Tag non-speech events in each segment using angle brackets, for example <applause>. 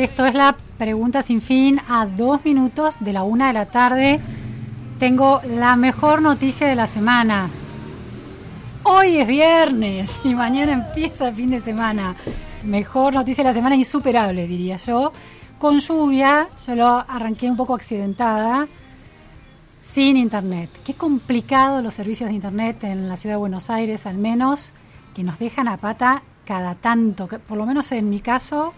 Esto es la pregunta sin fin a dos minutos de la una de la tarde. Tengo la mejor noticia de la semana. Hoy es viernes y mañana empieza el fin de semana. Mejor noticia de la semana, insuperable, diría yo. Con lluvia, yo lo arranqué un poco accidentada, sin internet. Qué complicado los servicios de internet en la ciudad de Buenos Aires, al menos, que nos dejan a pata cada tanto. Por lo menos en mi caso,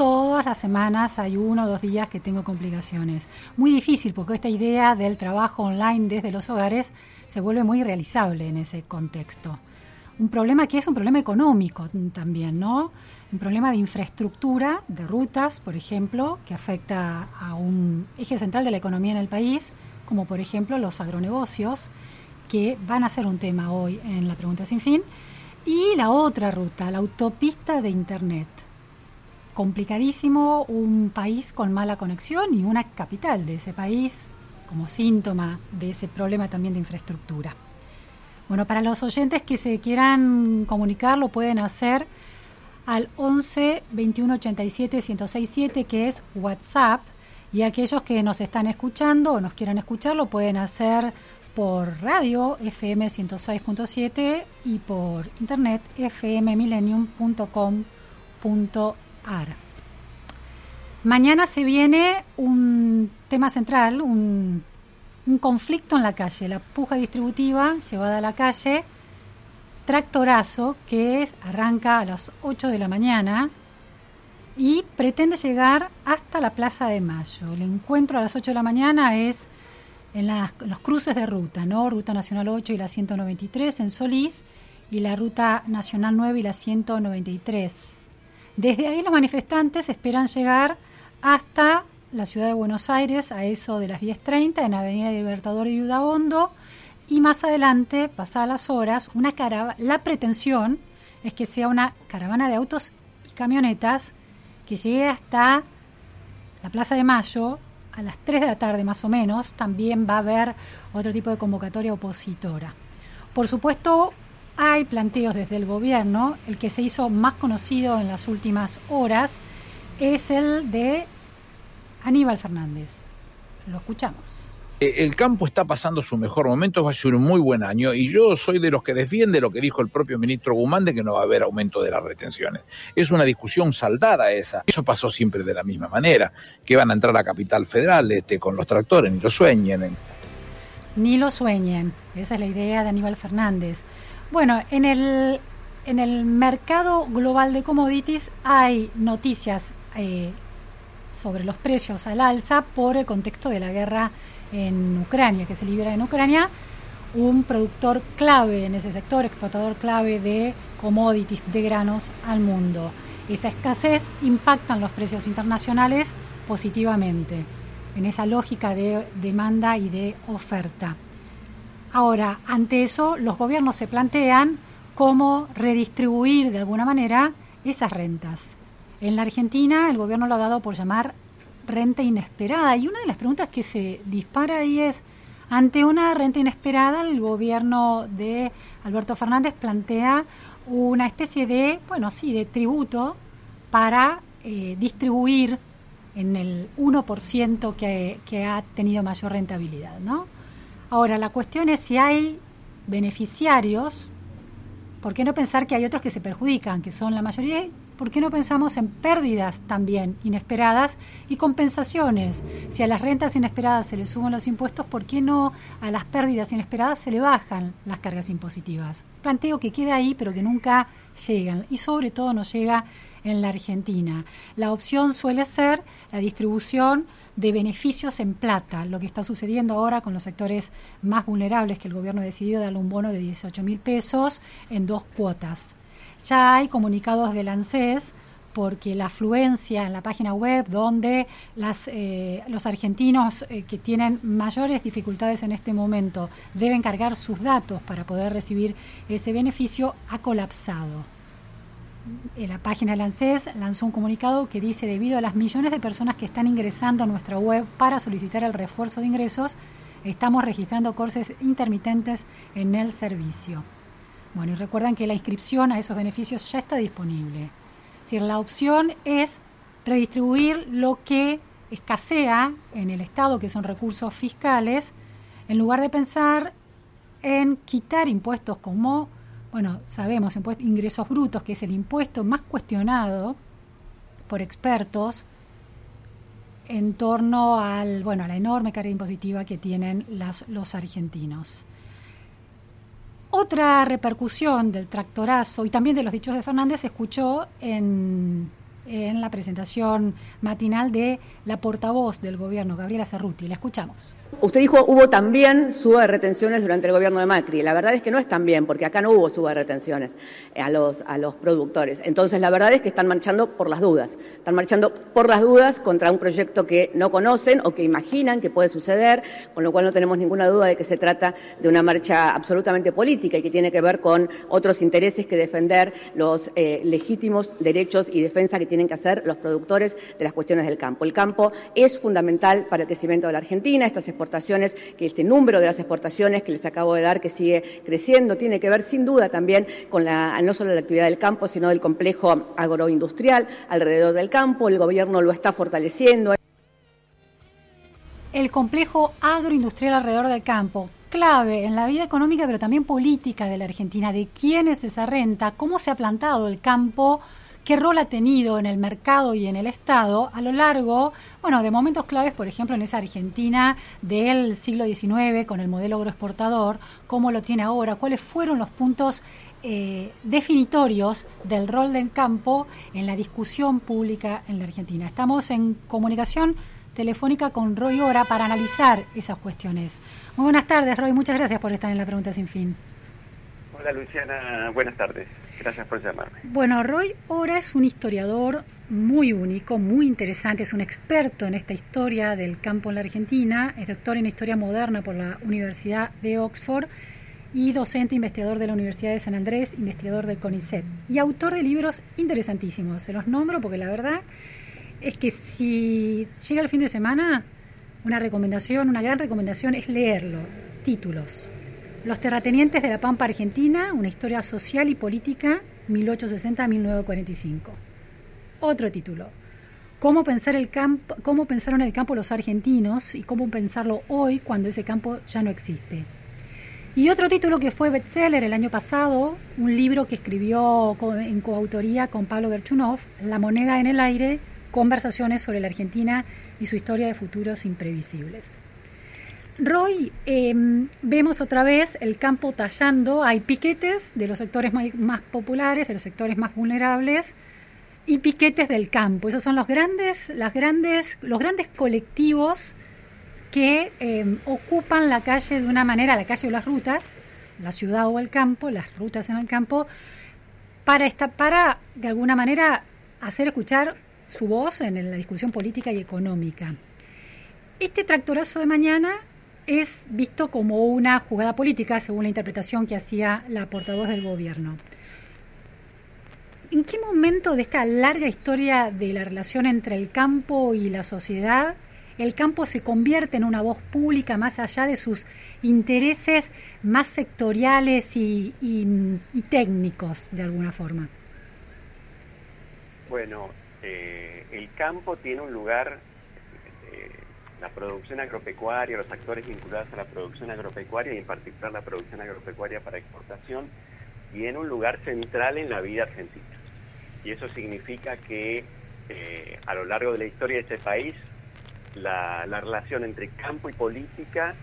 todas las semanas hay uno o dos días que tengo complicaciones. Muy difícil porque esta idea del trabajo online desde los hogares se vuelve muy realizable en ese contexto. Un problema que es un problema económico también, ¿no? Un problema de infraestructura, de rutas, por ejemplo, que afecta a un eje central de la economía en el país, como por ejemplo los agronegocios, que van a ser un tema hoy en la pregunta sin fin. Y la otra ruta, la autopista de Internet complicadísimo un país con mala conexión y una capital de ese país como síntoma de ese problema también de infraestructura. Bueno, para los oyentes que se quieran comunicar lo pueden hacer al 11 21 87 1067 que es WhatsApp y aquellos que nos están escuchando o nos quieran escuchar lo pueden hacer por radio FM 106.7 y por internet Mañana se viene un tema central, un, conflicto en la calle, la puja distributiva llevada a la calle, tractorazo que arranca a las 8 de la mañana y pretende llegar hasta la Plaza de Mayo. El encuentro a las 8 de la mañana es en, en los cruces de ruta, ¿no? Ruta Nacional 8 y la 193 en Solís y la Ruta Nacional 9 y la 193 desde ahí los manifestantes esperan llegar hasta la ciudad de Buenos Aires a eso de las 10.30 en Avenida Libertador y Udaondo y más adelante, pasadas las horas, una la pretensión es que sea una caravana de autos y camionetas que llegue hasta la Plaza de Mayo a las 3 de la tarde más o menos. También va a haber otro tipo de convocatoria opositora. Por supuesto, hay planteos desde el gobierno. El que se hizo más conocido en las últimas horas es el de Aníbal Fernández. Lo escuchamos. Eh, el campo está pasando su mejor momento, va a ser un muy buen año y yo soy de los que defiende lo que dijo el propio ministro Guzmán de que no va a haber aumento de las retenciones. Es una discusión saldada esa. Eso pasó siempre de la misma manera, que van a entrar a Capital Federal este, con los tractores, ni lo sueñen. Ni lo sueñen. Esa es la idea de Aníbal Fernández. Bueno, en el, en el mercado global de commodities hay noticias eh, sobre los precios al alza por el contexto de la guerra en Ucrania, que se libera en Ucrania, un productor clave en ese sector, exportador clave de commodities, de granos al mundo. Esa escasez impacta en los precios internacionales positivamente, en esa lógica de demanda y de oferta. Ahora, ante eso, los gobiernos se plantean cómo redistribuir de alguna manera esas rentas. En la Argentina, el gobierno lo ha dado por llamar renta inesperada. Y una de las preguntas que se dispara ahí es, ante una renta inesperada, el gobierno de Alberto Fernández plantea una especie de, bueno, sí, de tributo para eh, distribuir en el 1% que, que ha tenido mayor rentabilidad, ¿no? Ahora, la cuestión es si hay beneficiarios, ¿por qué no pensar que hay otros que se perjudican, que son la mayoría? ¿Por qué no pensamos en pérdidas también inesperadas y compensaciones? Si a las rentas inesperadas se le suben los impuestos, ¿por qué no a las pérdidas inesperadas se le bajan las cargas impositivas? Planteo que queda ahí, pero que nunca llegan y sobre todo no llega en la Argentina. La opción suele ser la distribución de beneficios en plata, lo que está sucediendo ahora con los sectores más vulnerables, que el gobierno ha decidido darle un bono de 18 mil pesos en dos cuotas. Ya hay comunicados del ANSES porque la afluencia en la página web donde las, eh, los argentinos eh, que tienen mayores dificultades en este momento deben cargar sus datos para poder recibir ese beneficio ha colapsado la página del ANSES lanzó un comunicado que dice, debido a las millones de personas que están ingresando a nuestra web para solicitar el refuerzo de ingresos, estamos registrando cortes intermitentes en el servicio. Bueno, y recuerden que la inscripción a esos beneficios ya está disponible. Si la opción es redistribuir lo que escasea en el Estado, que son recursos fiscales, en lugar de pensar en quitar impuestos como, bueno, sabemos, ingresos brutos, que es el impuesto más cuestionado por expertos en torno al, bueno, a la enorme carga impositiva que tienen las, los argentinos. Otra repercusión del tractorazo y también de los dichos de Fernández se escuchó en en la presentación matinal de la portavoz del gobierno, Gabriela Cerruti. La escuchamos. Usted dijo hubo también suba de retenciones durante el gobierno de Macri. La verdad es que no es tan bien, porque acá no hubo suba de retenciones a los, a los productores. Entonces, la verdad es que están marchando por las dudas. Están marchando por las dudas contra un proyecto que no conocen o que imaginan que puede suceder, con lo cual no tenemos ninguna duda de que se trata de una marcha absolutamente política y que tiene que ver con otros intereses que defender los eh, legítimos derechos y defensa que tienen que hacer los productores de las cuestiones del campo. El campo es fundamental para el crecimiento de la Argentina. Estas que este número de las exportaciones que les acabo de dar, que sigue creciendo, tiene que ver sin duda también con la, no solo la actividad del campo, sino del complejo agroindustrial alrededor del campo. El gobierno lo está fortaleciendo. El complejo agroindustrial alrededor del campo, clave en la vida económica, pero también política de la Argentina, de quién es esa renta, cómo se ha plantado el campo qué rol ha tenido en el mercado y en el Estado a lo largo, bueno, de momentos claves, por ejemplo, en esa Argentina del siglo XIX con el modelo agroexportador, cómo lo tiene ahora, cuáles fueron los puntos eh, definitorios del rol del campo en la discusión pública en la Argentina. Estamos en comunicación telefónica con Roy Ora para analizar esas cuestiones. Muy buenas tardes, Roy. Muchas gracias por estar en la pregunta sin fin. Hola, Luciana. Buenas tardes. Gracias por llamarme. Bueno, Roy Ora es un historiador muy único, muy interesante, es un experto en esta historia del campo en la Argentina, es doctor en historia moderna por la Universidad de Oxford y docente investigador de la Universidad de San Andrés, investigador del CONICET y autor de libros interesantísimos. Se los nombro porque la verdad es que si llega el fin de semana, una recomendación, una gran recomendación es leerlo. Títulos. Los terratenientes de la Pampa Argentina, una historia social y política 1860-1945. Otro título. Cómo, pensar el campo, cómo pensaron el campo los argentinos y cómo pensarlo hoy cuando ese campo ya no existe. Y otro título que fue bestseller el año pasado, un libro que escribió en coautoría con Pablo Gerchunov, La moneda en el aire, conversaciones sobre la Argentina y su historia de futuros imprevisibles. Roy, em, vemos otra vez el campo tallando, hay piquetes de los sectores más, populares, de los sectores más vulnerables, y piquetes del campo. Esos son los grandes, las grandes, los grandes colectivos que em, ocupan la calle de una manera, la calle o las rutas, la ciudad o el campo, las rutas en el campo, para, esta, para de alguna manera hacer escuchar su voz en la discusión política y económica. Este tractorazo de mañana es visto como una jugada política, según la interpretación que hacía la portavoz del gobierno. ¿En qué momento de esta larga historia de la relación entre el campo y la sociedad, el campo se convierte en una voz pública más allá de sus intereses más sectoriales y, técnicos, de alguna forma? Bueno, eh, el campo tiene un lugar la producción agropecuaria, los actores vinculados a la producción agropecuaria y en particular la producción agropecuaria para exportación, tiene un lugar central en la vida argentina. Y eso significa que eh, a lo largo de la historia de este país, la, relación entre campo y política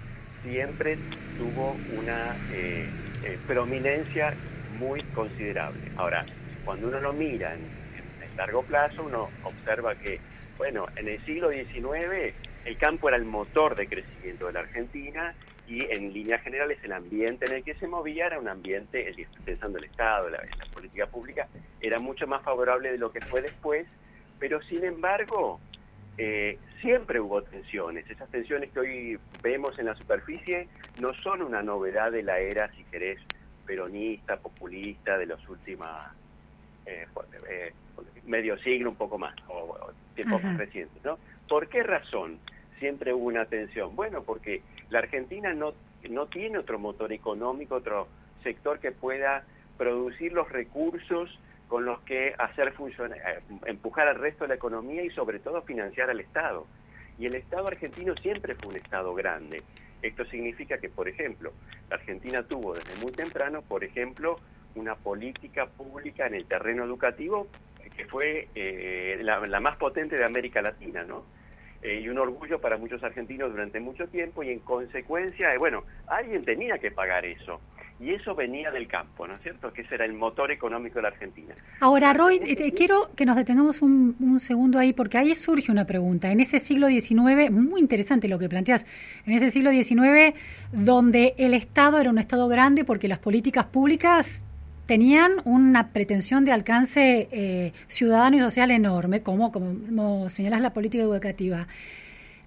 siempre tuvo una eh, eh, prominencia muy considerable. Ahora, cuando uno lo mira en largo plazo, uno observa que, bueno, en el siglo XIX el campo era el motor de crecimiento de la Argentina y en líneas generales el ambiente en el que se movía era un ambiente, pensando el Estado, la, la política pública, era mucho más favorable de lo que fue después, pero sin embargo eh, siempre hubo tensiones. Esas tensiones que hoy vemos en la superficie no son una novedad de la era, si querés, peronista, populista de los últimos eh, eh, medio siglo, un poco más, o, tiempos más recientes. ¿no? ¿Por qué razón? Siempre hubo una tensión. Bueno, porque la Argentina no, no tiene otro motor económico, otro sector que pueda producir los recursos con los que hacer funcionar, eh, empujar al resto de la economía y sobre todo financiar al Estado. Y el Estado argentino siempre fue un Estado grande. Esto significa que, por ejemplo, la Argentina tuvo desde muy temprano, por ejemplo, una política pública en el terreno educativo que fue eh, la, más potente de América Latina, ¿no? Eh, y un orgullo para muchos argentinos durante mucho tiempo y en consecuencia, eh, bueno, alguien tenía que pagar eso. Y eso venía del campo, ¿no es cierto? Que ese era el motor económico de la Argentina. Ahora, Roy, quiero que nos detengamos un, un, segundo ahí, porque ahí surge una pregunta. En ese siglo XIX, muy interesante lo que planteas, en ese siglo XIX, donde el Estado era un Estado grande porque las políticas públicas tenían una pretensión de alcance eh, ciudadano y social enorme, como, como, señalas la política educativa.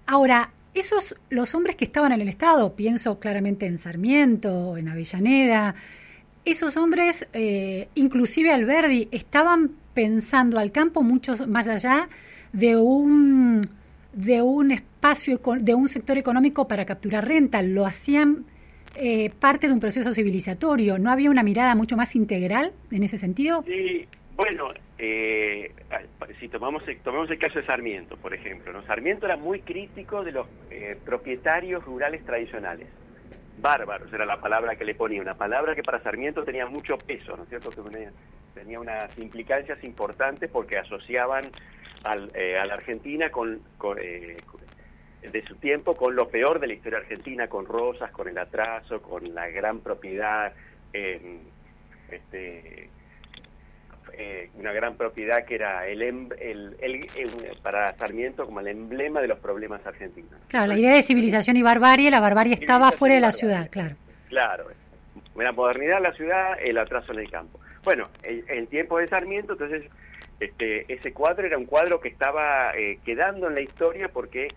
Ahora, esos, los hombres que estaban en el Estado, pienso claramente en Sarmiento, en Avellaneda, esos hombres, eh, inclusive Alberdi, estaban pensando al campo mucho más allá de un, de un espacio, de un sector económico para capturar renta, lo hacían eh, parte de un proceso civilizatorio. ¿No había una mirada mucho más integral en ese sentido? Sí, bueno, eh, si tomamos, tomamos el caso de Sarmiento, por ejemplo, ¿no? Sarmiento era muy crítico de los eh, propietarios rurales tradicionales. Bárbaros era la palabra que le ponía, una palabra que para Sarmiento tenía mucho peso, ¿no es cierto? Tenía unas implicancias importantes porque asociaban al, a la Argentina con, de su tiempo con lo peor de la historia argentina, con Rosas, con el atraso, con la gran propiedad, este, eh, una gran propiedad que era el, em, el, para Sarmiento como el emblema de los problemas argentinos. Claro, la idea de civilización y barbarie, la barbarie estaba fuera de la ciudad, claro. Claro, la modernidad en la ciudad, el atraso en el campo. Bueno, en, tiempo de Sarmiento, entonces, este, ese cuadro era un cuadro que estaba eh, quedando en la historia porque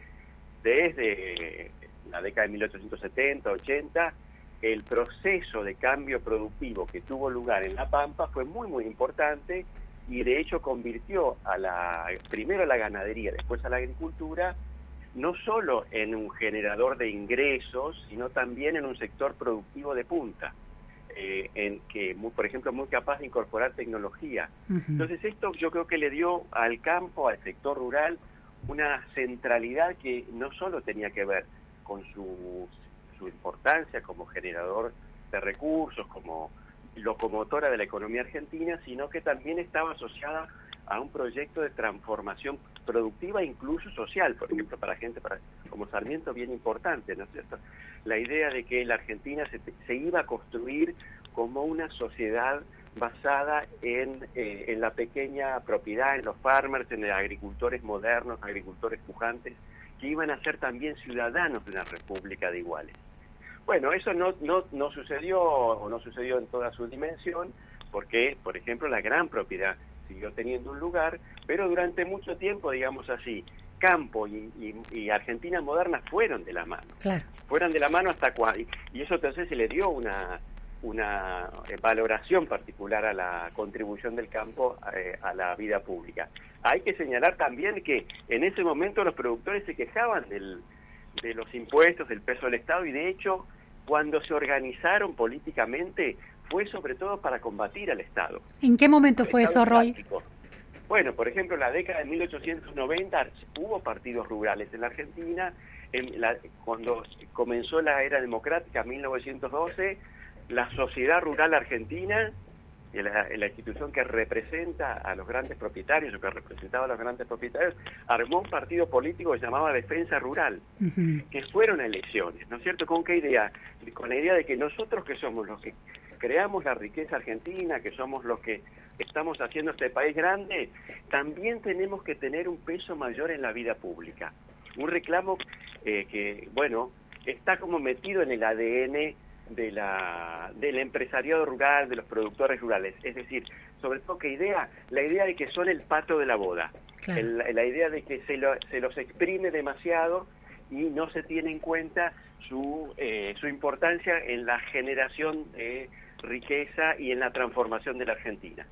desde la década de 1870, 80, el proceso de cambio productivo que tuvo lugar en La Pampa fue muy, muy importante y de hecho convirtió a la, primero a la ganadería, después a la agricultura, no solo en un generador de ingresos, sino también en un sector productivo de punta, eh, en que, por ejemplo, muy capaz de incorporar tecnología. Entonces esto yo creo que le dio al campo, al sector rural, una centralidad que no solo tenía que ver con su, su importancia como generador de recursos, como locomotora de la economía argentina, sino que también estaba asociada a un proyecto de transformación productiva e incluso social, por ejemplo, para gente para, como Sarmiento, bien importante, ¿no es cierto? La idea de que la Argentina se, se iba a construir como una sociedad basada en, eh, en la pequeña propiedad, en los farmers, en los agricultores modernos, agricultores pujantes, que iban a ser también ciudadanos de una república de iguales. Bueno, eso no, no, no sucedió o no sucedió en toda su dimensión, porque, por ejemplo, la gran propiedad siguió teniendo un lugar, pero durante mucho tiempo, digamos así, campo y, y, Argentina moderna fueron de la mano. Fueron de la mano hasta cuando... Y eso entonces se le dio una, una eh, valoración particular a la contribución del campo eh, a la vida pública. Hay que señalar también que en ese momento los productores se quejaban del, de los impuestos, del peso del Estado y de hecho cuando se organizaron políticamente fue sobre todo para combatir al Estado. ¿En qué momento fue eso, Roy? Bueno, por ejemplo, en la década de 1890 hubo partidos rurales en la Argentina. En la, cuando comenzó la era democrática, en 1912, la sociedad rural argentina, la, la, institución que representa a los grandes propietarios o que representaba a los grandes propietarios, armó un partido político que se llamaba Defensa Rural, que fueron elecciones, ¿no es cierto? ¿Con qué idea? Con la idea de que nosotros que somos los que creamos la riqueza argentina, que somos los que estamos haciendo este país grande, también tenemos que tener un peso mayor en la vida pública. Un reclamo eh, que, bueno, está como metido en el ADN de la, del empresariado rural, de los productores rurales. Es decir, sobre todo, ¿qué idea? La idea de que son el pato de la boda. la idea de que se, se los exprime demasiado y no se tiene en cuenta su, eh, su importancia en la generación de riqueza y en la transformación de la Argentina.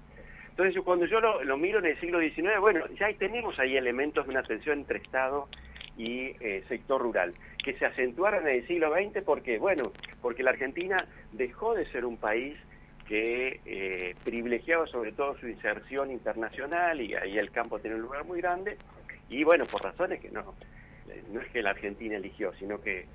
Entonces, cuando yo lo, lo miro en el siglo XIX, bueno, ya tenemos ahí elementos de una tensión entre Estado y eh, sector rural, que se acentuaron en el siglo XX porque, bueno, porque la Argentina dejó de ser un país que eh, privilegiaba sobre todo su inserción internacional y ahí el campo tiene un lugar muy grande y bueno, por razones que no, no es que la Argentina eligió, sino que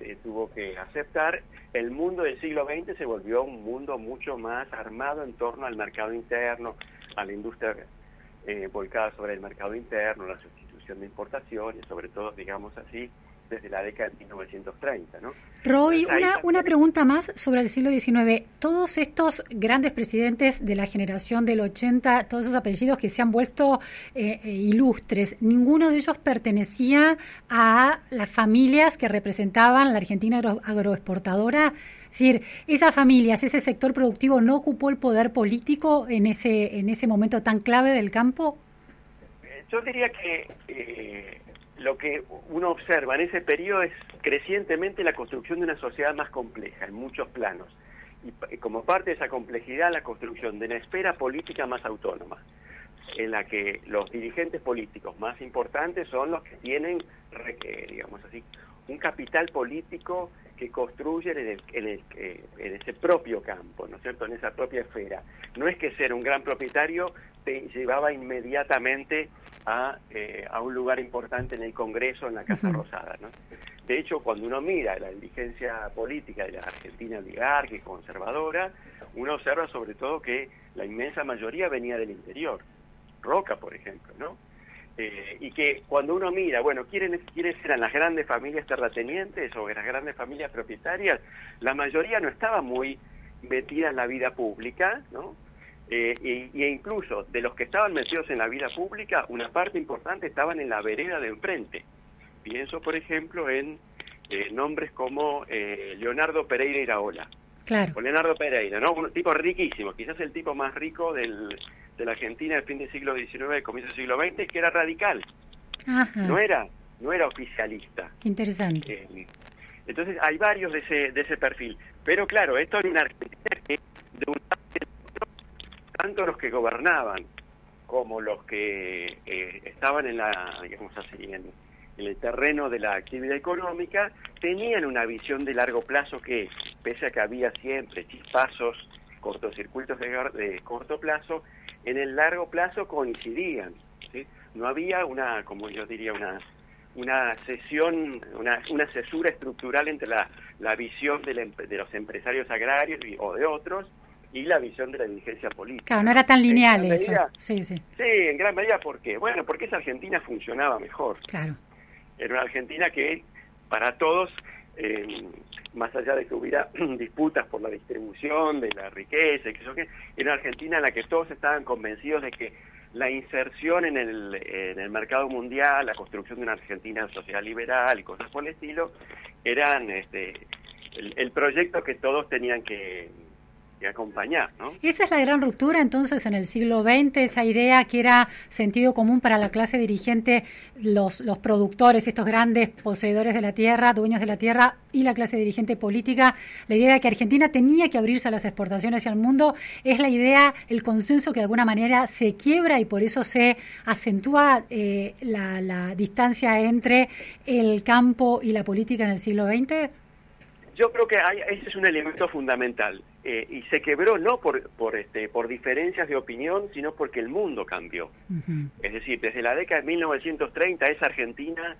eh, tuvo que aceptar, el mundo del siglo XX se volvió un mundo mucho más armado en torno al mercado interno, a la industria eh, volcada sobre el mercado interno, la sustitución de importaciones, sobre todo, digamos así, desde la década de 1930. ¿no? Roy, una, una pregunta más sobre el siglo XIX. Todos estos grandes presidentes de la generación del 80, todos esos apellidos que se han vuelto eh, eh, ilustres, ninguno de ellos pertenecía a las familias que representaban la Argentina agroexportadora. Es decir, esas familias, ese sector productivo no ocupó el poder político en ese, en ese momento tan clave del campo. Yo diría que lo que uno observa en ese periodo es crecientemente la construcción de una sociedad más compleja en muchos planos. Y como parte de esa complejidad, la construcción de una esfera política más autónoma, en la que los dirigentes políticos más importantes son los que tienen, digamos así, un capital político que construyen en, el, eh, en, ese propio campo, ¿no es cierto?, en esa propia esfera. No es que ser un gran propietario te llevaba inmediatamente a, eh, a un lugar importante en el Congreso, en la Casa Rosada, ¿no? De hecho, cuando uno mira la dirigencia política de la Argentina y conservadora, uno observa sobre todo que la inmensa mayoría venía del interior. Roca, por ejemplo, ¿no? Eh, y que cuando uno mira, bueno, ¿quiénes, ¿quiénes eran las grandes familias terratenientes o las grandes familias propietarias? La mayoría no estaba muy metida en la vida pública, ¿no? Eh, y, e incluso de los que estaban metidos en la vida pública, una parte importante estaban en la vereda de enfrente. Pienso, por ejemplo, en eh, nombres como Leonardo Pereira Iraola. Claro. O Leonardo Pereira, ¿no? Un tipo riquísimo, quizás el tipo más rico del, de la Argentina del fin del siglo XIX, comienzo del siglo XX, que era radical. No era no era oficialista. Qué interesante. Eh, entonces hay varios de ese, de ese perfil. Pero claro, esto en una Argentina que de un tanto los que gobernaban como los que eh, estaban en la, digamos así, en, el terreno de la actividad económica, tenían una visión de largo plazo que, pese a que había siempre chispazos, cortocircuitos de, corto plazo, en el largo plazo coincidían. ¿sí? No había una, como yo diría, una una sesión, una, una cesura estructural entre la, la visión de, de, los empresarios agrarios o de otros y la visión de la dirigencia política. Claro, no era tan lineal eso. sí, sí. Sí, en gran medida, ¿por qué? Bueno, porque esa Argentina funcionaba mejor. Claro. Era una Argentina que para todos eh, más allá de que hubiera <clears throat> disputas por la distribución de la riqueza, que eso que, era una Argentina en la que todos estaban convencidos de que la inserción en el, en el mercado mundial, la construcción de una Argentina social liberal y cosas por el estilo, eran este, el proyecto que todos tenían que, acompañar. ¿no? Esa es la gran ruptura entonces en el siglo XX, esa idea que era sentido común para la clase dirigente, los, los productores, estos grandes poseedores de la tierra, dueños de la tierra y la clase dirigente política, la idea de que Argentina tenía que abrirse a las exportaciones y al mundo, es la idea, el consenso que de alguna manera se quiebra y por eso se acentúa eh, la, la distancia entre el campo y la política en el siglo XX. Yo creo que ese es un elemento fundamental eh, y se quebró no por, por, este, por diferencias de opinión, sino porque el mundo cambió. Es decir, desde la década de 1930 esa Argentina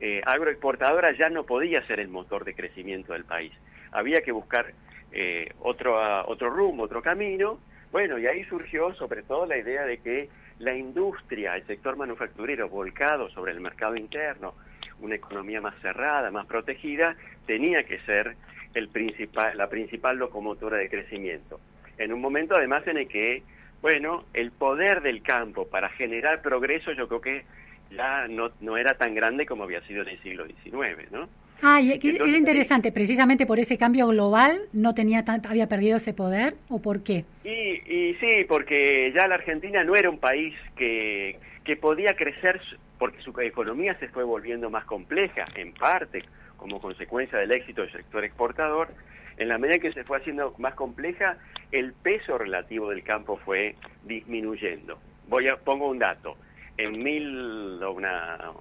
eh, agroexportadora ya no podía ser el motor de crecimiento del país. Había que buscar eh, otro, otro rumbo, otro camino. Bueno, y ahí surgió sobre todo la idea de que la industria, el sector manufacturero volcado sobre el mercado interno, una economía más cerrada, más protegida, tenía que ser el principal, la principal locomotora de crecimiento. En un momento además en el que, bueno, el poder del campo para generar progreso yo creo que ya no, no era tan grande como había sido en el siglo XIX, ¿no? Ah, y es interesante, precisamente por ese cambio global, ¿no tenía tan, había perdido ese poder o por qué? Y, y sí, porque ya la Argentina no era un país que, que podía crecer porque su economía se fue volviendo más compleja, en parte como consecuencia del éxito del sector exportador, en la medida que se fue haciendo más compleja, el peso relativo del campo fue disminuyendo. Voy a pongo un dato. En mil una,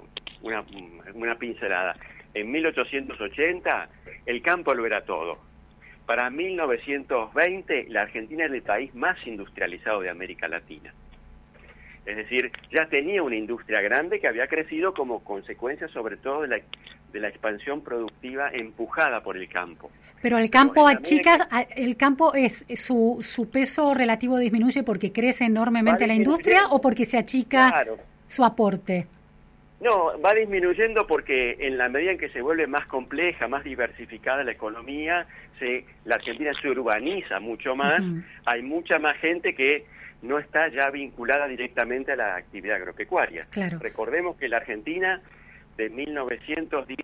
una, una pincelada. En 1880 el campo lo era todo. para 1920 la Argentina era el país más industrializado de América Latina. Es decir, ya tenía una industria grande que había crecido como consecuencia sobre todo de la, de la expansión productiva empujada por el campo. Pero el campo achica, el campo es su, su peso relativo disminuye porque crece enormemente la industria o porque se achica su aporte. No, va disminuyendo porque en la medida en que se vuelve más compleja, más diversificada la economía, se, la Argentina se urbaniza mucho más, hay mucha más gente que no está ya vinculada directamente a la actividad agropecuaria. Recordemos que la Argentina de 1910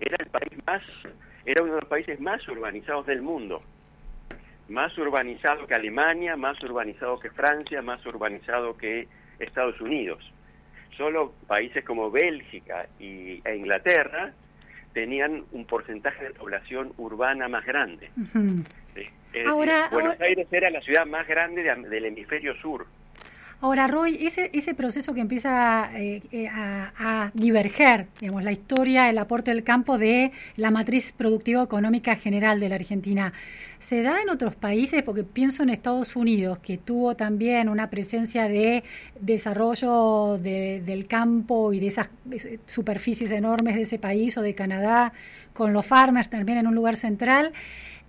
era el país más, era uno de los países más urbanizados del mundo. Más urbanizado que Alemania, más urbanizado que Francia, más urbanizado que Estados Unidos. Solo países como Bélgica y, e Inglaterra tenían un porcentaje de población urbana más grande. ahora, Buenos Aires era la ciudad más grande del hemisferio sur. Ahora, Roy, ese, ese proceso que empieza eh, eh, a, diverger, digamos, la historia, el aporte del campo de la matriz productiva económica general de la Argentina, ¿se da en otros países? Porque pienso en Estados Unidos, que tuvo también una presencia de desarrollo del campo y de esas superficies enormes de ese país, o de Canadá, con los farmers también en un lugar central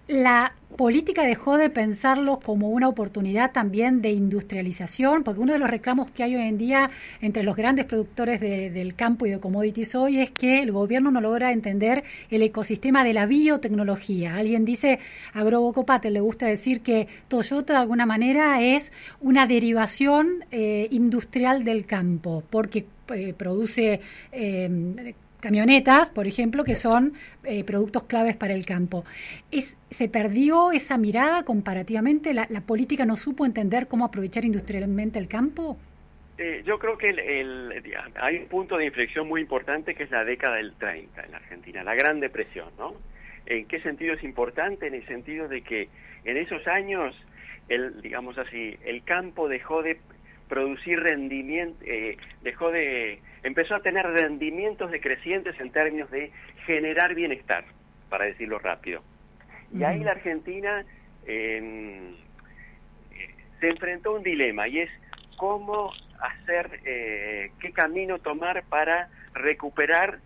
la política dejó de pensarlos como una oportunidad también de industrialización, porque uno de los reclamos que hay hoy en día entre los grandes productores del campo y de commodities hoy es que el gobierno no logra entender el ecosistema de la biotecnología. Alguien dice, a Grobo Copate le gusta decir que Toyota de alguna manera es una derivación eh, industrial del campo, porque eh, produce eh, camionetas, por ejemplo, que son eh, productos claves para el campo. Es, ¿Se perdió esa mirada comparativamente? ¿La, política no supo entender cómo aprovechar industrialmente el campo? Eh, yo creo que hay un punto de inflexión muy importante que es la década del 30 en la Argentina, la Gran Depresión, ¿no? ¿En qué sentido es importante? En el sentido de que en esos años, el, digamos así, el campo dejó de producir rendimiento, eh, dejó de, empezó a tener rendimientos decrecientes en términos de generar bienestar, para decirlo rápido. Y ahí la Argentina em, se enfrentó a un dilema y es cómo hacer, eh, qué camino tomar para recuperar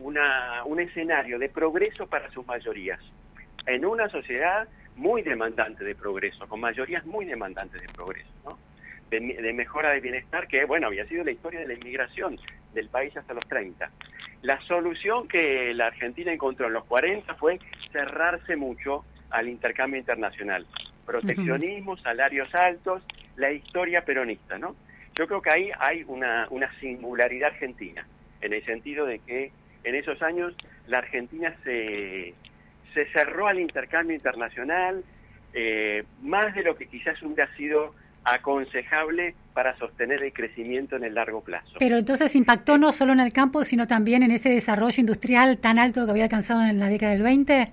una, un escenario de progreso para sus mayorías. En una sociedad muy demandante de progreso, con mayorías muy demandantes de progreso, ¿no? De, mejora de bienestar, que bueno, había sido la historia de la inmigración del país hasta los 30. La solución que la Argentina encontró en los 40 fue cerrarse mucho al intercambio internacional. Proteccionismo, salarios altos, la historia peronista, ¿no? Yo creo que ahí hay una, una singularidad argentina, en el sentido de que en esos años la Argentina se, se cerró al intercambio internacional, eh, más de lo que quizás hubiera sido aconsejable para sostener el crecimiento en el largo plazo. Pero entonces impactó no solo en el campo, sino también en ese desarrollo industrial tan alto que había alcanzado en la década del 20.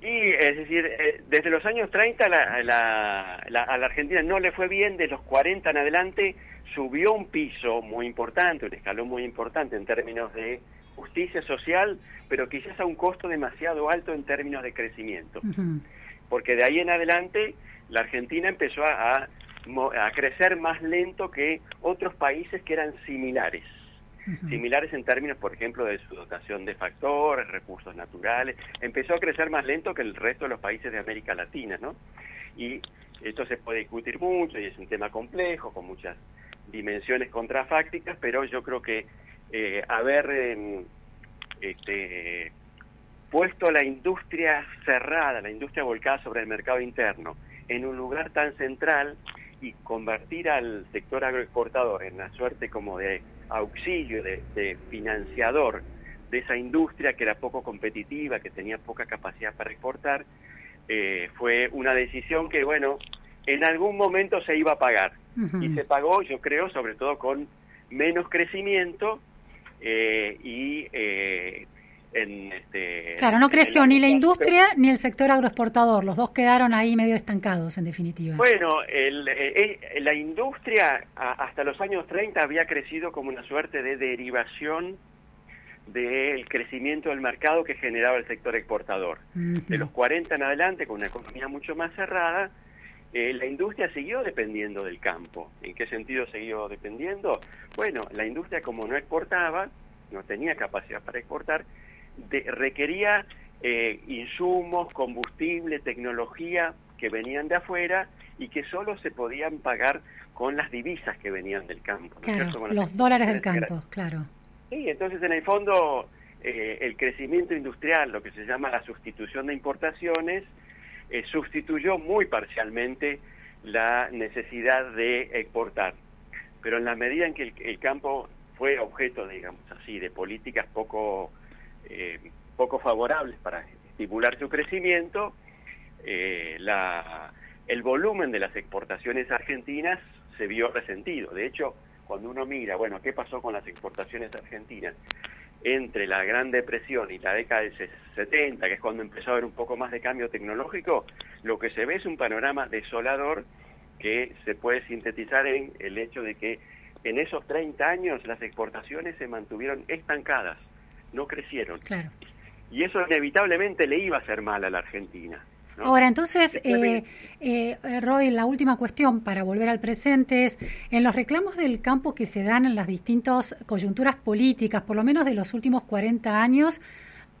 Y es decir, eh, desde los años 30 la, la, a la Argentina no le fue bien, de los 40 en adelante subió un piso muy importante, un escalón muy importante en términos de justicia social, pero quizás a un costo demasiado alto en términos de crecimiento. Porque de ahí en adelante la Argentina empezó a a crecer más lento que otros países que eran similares. Similares en términos, por ejemplo, de su dotación de factores, recursos naturales. Empezó a crecer más lento que el resto de los países de América Latina, ¿no? Y esto se puede discutir mucho y es un tema complejo, con muchas dimensiones contrafácticas, pero yo creo que eh, haber em, este, puesto la industria cerrada, la industria volcada sobre el mercado interno, en un lugar tan central y convertir al sector agroexportador en una suerte como de auxilio, de, financiador de esa industria que era poco competitiva, que tenía poca capacidad para exportar, eh, fue una decisión que, bueno, en algún momento se iba a pagar. Y se pagó, yo creo, sobre todo con menos crecimiento eh, y eh, este, claro, no creció ni la industria ni el sector agroexportador, los dos quedaron ahí medio estancados en definitiva. Bueno, el, eh, la industria hasta los años 30 había crecido como una suerte de derivación del crecimiento del mercado que generaba el sector exportador. De los 40 en adelante, con una economía mucho más cerrada, eh, la industria siguió dependiendo del campo. ¿En qué sentido siguió dependiendo? Bueno, la industria como no exportaba, no tenía capacidad para exportar, requería eh, insumos, combustible, tecnología que venían de afuera y que solo se podían pagar con las divisas que venían del campo. Claro, los dólares del campo, claro. Sí, entonces en el fondo eh, el crecimiento industrial, lo que se llama la sustitución de importaciones, eh, sustituyó muy parcialmente la necesidad de exportar. Pero en la medida en que el, campo fue objeto, digamos así, de políticas poco, eh, poco favorables para estimular su crecimiento, la, el volumen de las exportaciones argentinas se vio resentido. De hecho, cuando uno mira, bueno, ¿qué pasó con las exportaciones argentinas? Entre la Gran Depresión y la década del 70, que es cuando empezó a haber un poco más de cambio tecnológico, lo que se ve es un panorama desolador que se puede sintetizar en el hecho de que en esos 30 años las exportaciones se mantuvieron estancadas, no crecieron. Claro. Y eso inevitablemente le iba a hacer mal a la Argentina. Ahora, entonces, eh, eh, Roy, la última cuestión para volver al presente es, en los reclamos del campo que se dan en las distintas coyunturas políticas, por lo menos de los últimos 40 años,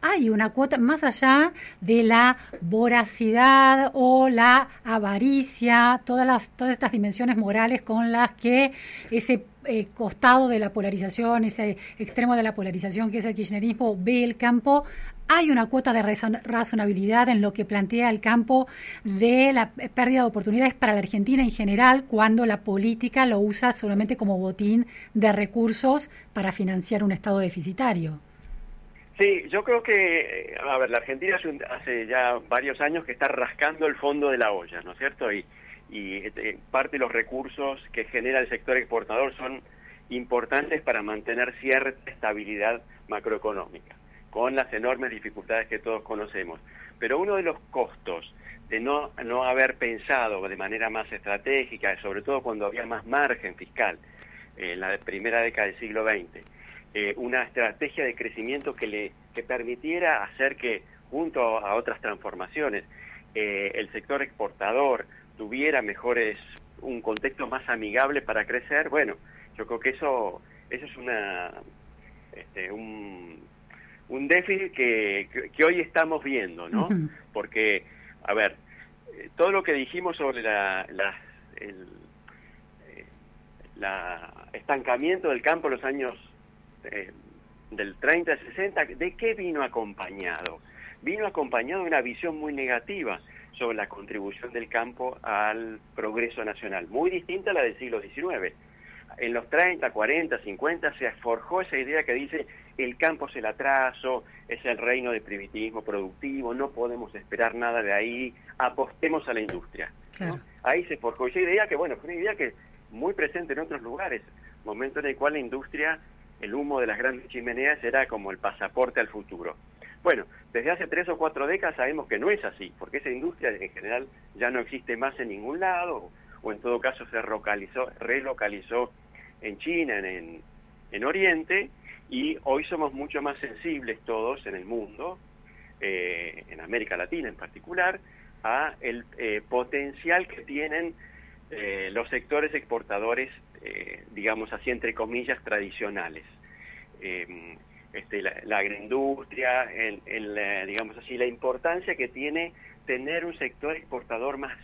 hay una cuota más allá de la voracidad o la avaricia, todas las todas estas dimensiones morales con las que ese eh, costado de la polarización, ese extremo de la polarización que es el kirchnerismo ve el campo, hay una cuota de razonabilidad en lo que plantea el campo de la pérdida de oportunidades para la Argentina en general cuando la política lo usa solamente como botín de recursos para financiar un Estado deficitario. Sí, yo creo que, a ver, la Argentina hace ya varios años que está rascando el fondo de la olla, ¿no es cierto? Y, y este, parte de los recursos que genera el sector exportador son importantes para mantener cierta estabilidad macroeconómica con las enormes dificultades que todos conocemos. Pero uno de los costos de no, no haber pensado de manera más estratégica, sobre todo cuando había más margen fiscal, en la primera década del siglo XX, eh, una estrategia de crecimiento que le que permitiera hacer que, junto a otras transformaciones, eh, el sector exportador tuviera mejores, un contexto más amigable para crecer, bueno, yo creo que eso, eso es una, este, un, un déficit que, que, hoy estamos viendo, ¿no? Porque, a ver, eh, todo lo que dijimos sobre la, la, el eh, la estancamiento del campo en los años eh, del 30 al 60, ¿de qué vino acompañado? Vino acompañado de una visión muy negativa sobre la contribución del campo al progreso nacional, muy distinta a la del siglo XIX en los 30, 40, 50 se forjó esa idea que dice el campo es el atraso, es el reino del primitivismo productivo, no podemos esperar nada de ahí, apostemos a la industria. Ahí se forjó esa idea que, bueno, fue una idea que muy presente en otros lugares, momento en el cual la industria, el humo de las grandes chimeneas era como el pasaporte al futuro. Bueno, desde hace tres o cuatro décadas sabemos que no es así, porque esa industria en general ya no existe más en ningún lado, o en todo caso se relocalizó, relocalizó en China, en, en, Oriente, y hoy somos mucho más sensibles todos en el mundo, eh, en América Latina en particular, a el eh, potencial que tienen eh, los sectores exportadores, digamos así, entre comillas, tradicionales. Este, la, agroindustria, el, digamos así, la importancia que tiene tener un sector exportador más,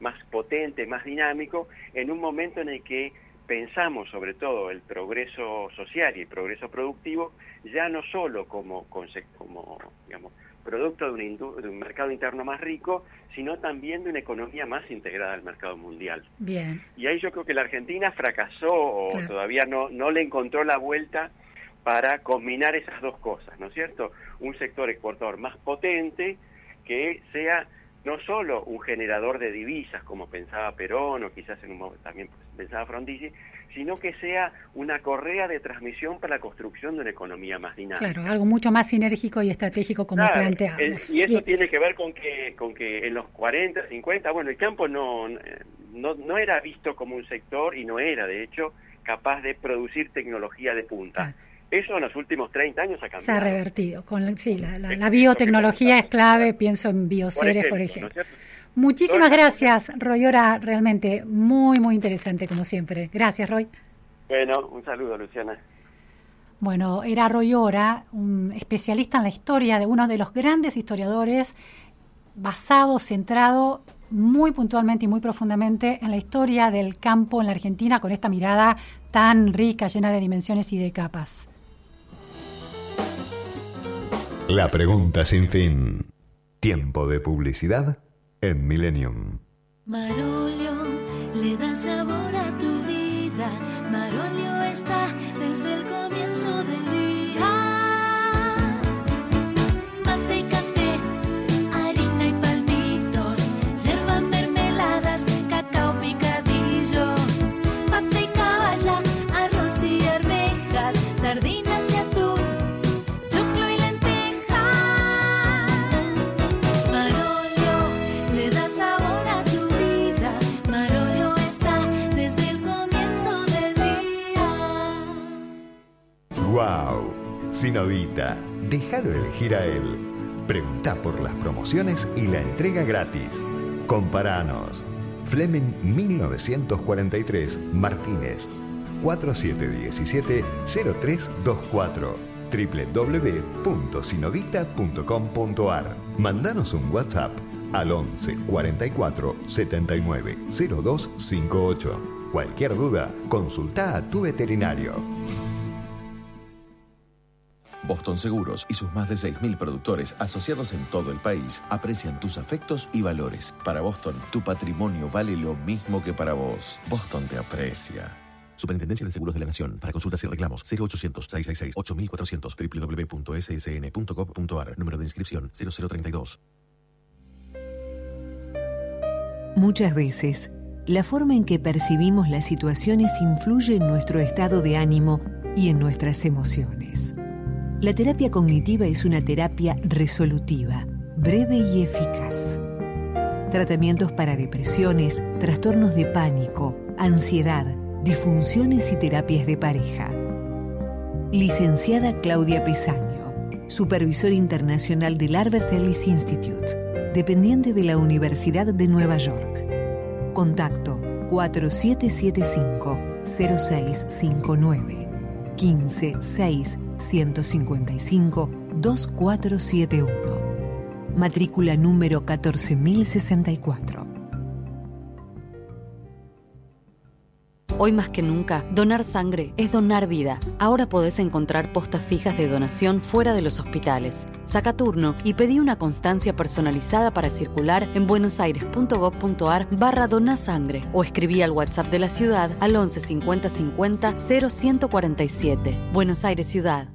más potente, más dinámico, en un momento en el que pensamos sobre todo el progreso social y el progreso productivo ya no solo como, como digamos, producto de un, de un, mercado interno más rico, sino también de una economía más integrada al mercado mundial. Bien. Y ahí yo creo que la Argentina fracasó o todavía no, no le encontró la vuelta para combinar esas dos cosas, ¿no es cierto? Un sector exportador más potente que sea no solo un generador de divisas, como pensaba Perón o quizás en un también pensaba Frondizi, sino que sea una correa de transmisión para la construcción de una economía más dinámica. Claro, algo mucho más sinérgico y estratégico como planteamos. y eso tiene que ver con que, con que en los 40, 50, bueno, el campo no, no, no era visto como un sector y no era, de hecho, capaz de producir tecnología de punta. Eso en los últimos 30 años ha cambiado. Se ha revertido. Con, sí, la, biotecnología es clave, pienso en bioseres, por ejemplo. Muchísimas gracias, Royora, realmente muy, muy interesante como siempre. Gracias, Roy. Bueno, un saludo, Luciana. Bueno, era Royora, un especialista en la historia de uno de los grandes historiadores, basado, centrado muy puntualmente y muy profundamente en la historia del campo en la Argentina, con esta mirada tan rica, llena de dimensiones y de capas. La pregunta sin fin. Tiempo de publicidad en Millennium. Marolio le da Sinovita, déjalo elegir a él. Pregunta por las promociones y la entrega gratis. Comparanos. Fleming 1943, Martínez. 4717-0324 www.sinovita.com.ar Mandanos un WhatsApp al 11 44 79 0258. Cualquier duda, consulta a tu veterinario. Boston Seguros y sus más de 6.000 productores asociados en todo el país aprecian tus afectos y valores. Para Boston, tu patrimonio vale lo mismo que para vos. Boston te aprecia. Superintendencia de Seguros de la Nación. Para consultas y reclamos, 0800-666-8400 www.ssn.gov.ar. Número de inscripción, 0032. Muchas veces, la forma en que percibimos las situaciones influye en nuestro estado de ánimo y en nuestras emociones. La terapia cognitiva es una terapia resolutiva, breve y eficaz. Tratamientos para depresiones, trastornos de pánico, ansiedad, disfunciones y terapias de pareja. Licenciada Claudia Pesaño, Supervisor Internacional del Albert Ellis Institute, dependiente de la Universidad de Nueva York. Contacto 4775-0659 15 6 155 2471. Matrícula número 14064. Hoy más que nunca, donar sangre es donar vida. Ahora podés encontrar postas fijas de donación fuera de los hospitales. Saca turno y pedí una constancia personalizada para circular en buenosaires.gov.ar barra donasangre o escribí al WhatsApp de la ciudad al 11 50 50 0147. Buenos Aires Ciudad.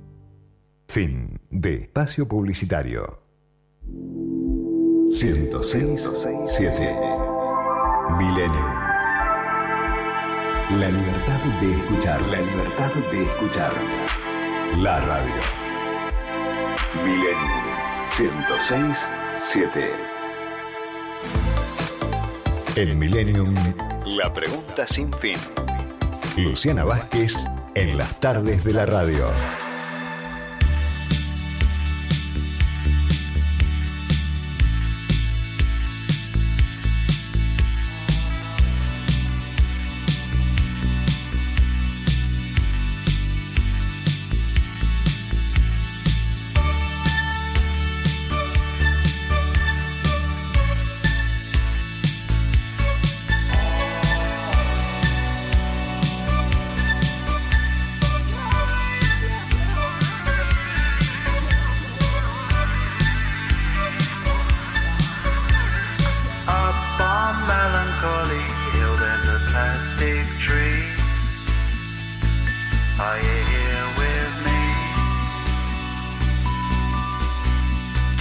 Fin de espacio publicitario. 106 7 Milenio. La libertad de escuchar, la libertad de escuchar. La radio. Milenio 106 7. El Millennium. La pregunta sin fin. Luciana Vázquez en las tardes de la radio.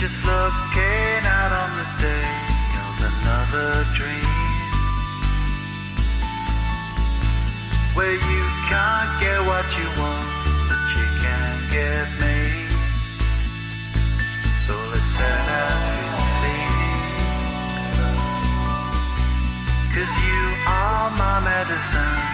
Just looking out on the day of another dream. Where you can't get what you want, but you can get me. So let's set out to see. Cause you are my medicine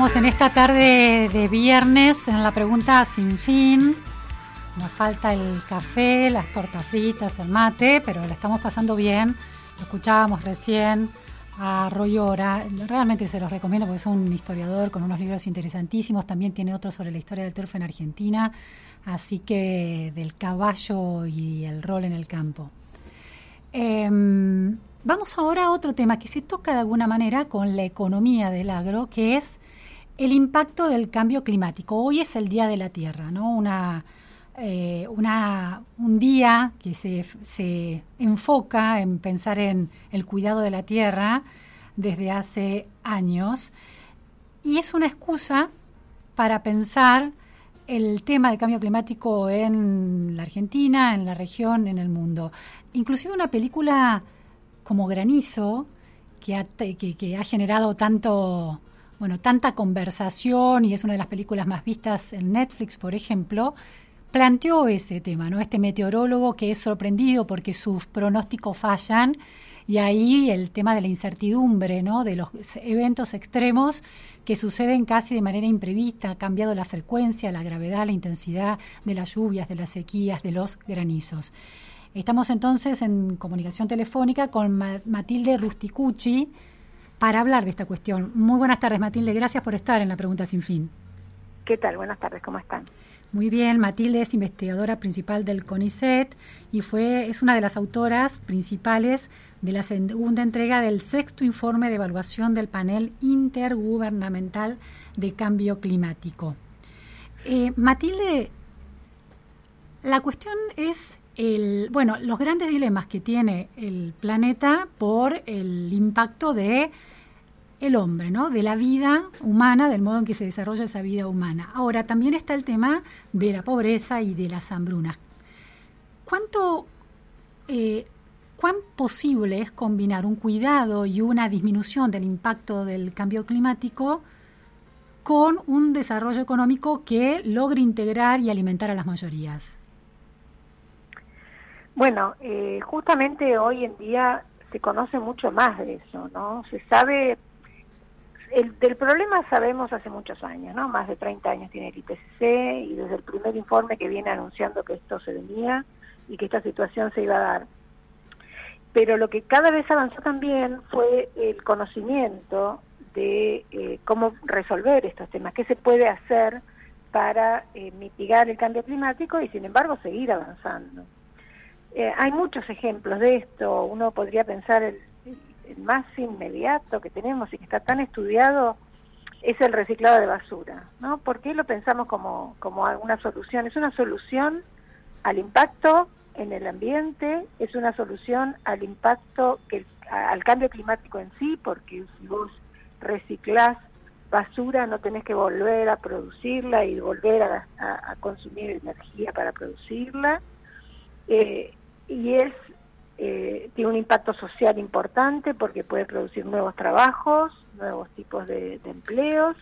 estamos en esta tarde de viernes en la pregunta sin fin. Nos falta el café, las tortas fritas, el mate, pero la estamos pasando bien. Lo escuchábamos recién a Roy Ora. Realmente se los recomiendo porque es un historiador con unos libros interesantísimos. También tiene otro sobre la historia del turf en Argentina. Así que del caballo y el rol en el campo. Em, vamos ahora a otro tema que se toca de alguna manera con la economía del agro, que es el impacto del cambio climático. Hoy es el Día de la Tierra, ¿no? Una, eh, un día que se, enfoca en pensar en el cuidado de la tierra desde hace años y es una excusa para pensar el tema del cambio climático en la Argentina, en la región, en el mundo. Inclusive una película como Granizo, que ha generado tanto, bueno, tanta conversación y es una de las películas más vistas en Netflix, por ejemplo, planteó ese tema, ¿no? Este meteorólogo que es sorprendido porque sus pronósticos fallan y ahí el tema de la incertidumbre, ¿no? De los eventos extremos que suceden casi de manera imprevista, ha cambiado la frecuencia, la gravedad, la intensidad de las lluvias, de las sequías, de los granizos. Estamos entonces en comunicación telefónica con Ma- Matilde Rusticucci para hablar de esta cuestión. Muy buenas tardes, Matilde. Gracias por estar en la Pregunta Sin Fin. ¿Qué tal? Buenas tardes, ¿cómo están? Muy bien, Matilde es investigadora principal del CONICET y fue es una de las autoras principales de la segunda entrega del sexto informe de evaluación del panel intergubernamental de cambio climático. Eh, Matilde, la cuestión es bueno, los grandes dilemas que tiene el planeta por el impacto de el hombre, ¿no? De la vida humana, del modo en que se desarrolla esa vida humana. Ahora, también está el tema de la pobreza y de las hambrunas. ¿Cuánto, eh, cuán posible es combinar un cuidado y una disminución del impacto del cambio climático con un desarrollo económico que logre integrar y alimentar a las mayorías? Bueno, eh, justamente hoy en día se conoce mucho más de eso, ¿no? Se sabe, el, del problema sabemos hace muchos años, ¿no? Más de 30 años tiene el IPCC y desde el primer informe que viene anunciando que esto se venía y que esta situación se iba a dar. Pero lo que cada vez avanzó también fue el conocimiento de eh, cómo resolver estos temas, qué se puede hacer para eh, mitigar el cambio climático y sin embargo seguir avanzando. Eh, hay muchos ejemplos de esto. Uno podría pensar el, el, más inmediato que tenemos y que está tan estudiado es el reciclado de basura, ¿no? ¿Por qué lo pensamos como, como una solución? Es una solución al impacto en el ambiente, es una solución al impacto, que, al cambio climático en sí, porque si vos reciclás basura no tenés que volver a producirla y volver a, a, consumir energía para producirla. Eh, y es eh, tiene un impacto social importante porque puede producir nuevos trabajos, nuevos tipos de, de, empleos.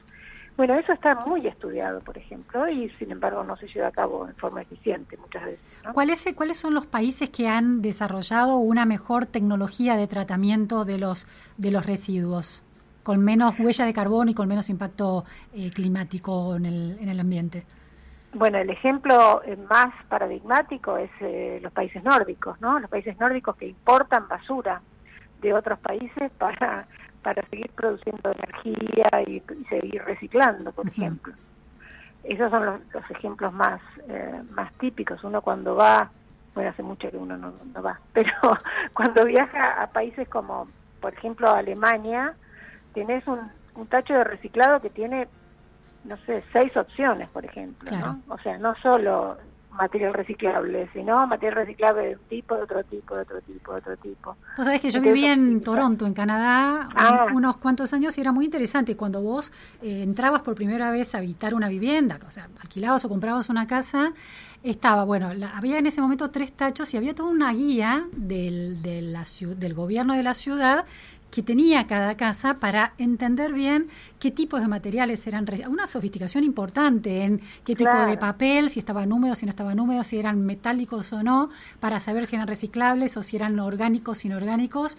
Bueno, eso está muy estudiado, por ejemplo, y sin embargo no se lleva a cabo en forma eficiente muchas veces. ¿no? ¿Cuáles, ¿Cuáles son los países que han desarrollado una mejor tecnología de tratamiento de los, de los residuos, con menos huella de carbono y con menos impacto eh, climático en el, en el ambiente? Bueno, el ejemplo más paradigmático es eh, los países nórdicos, ¿no? Los países nórdicos que importan basura de otros países para, para seguir produciendo energía y, y seguir reciclando, por uh -huh. ejemplo. Esos son los, los ejemplos más, eh, más típicos. Uno cuando va, bueno, hace mucho que uno no, no va, <laughs> pero cuando viaja a países como, por ejemplo, Alemania, tenés un, un tacho de reciclado que tiene no sé, seis opciones, por ejemplo, claro. ¿no? O sea, no solo material reciclable, sino material reciclable de un tipo, de otro tipo, de otro tipo, de otro tipo. Vos sabés que yo viví en Toronto, en Canadá, ah. unos cuantos años y era muy interesante cuando vos eh, entrabas por primera vez a habitar una vivienda, o sea, alquilabas o comprabas una casa, estaba, bueno, la, había en ese momento tres tachos y había toda una guía del, de la, del gobierno de la ciudad que tenía cada casa para entender bien qué tipos de materiales eran, una sofisticación importante en qué tipo claro. de papel, si estaban húmedos, si no estaban húmedos, si eran metálicos o no, para saber si eran reciclables o si eran orgánicos, inorgánicos.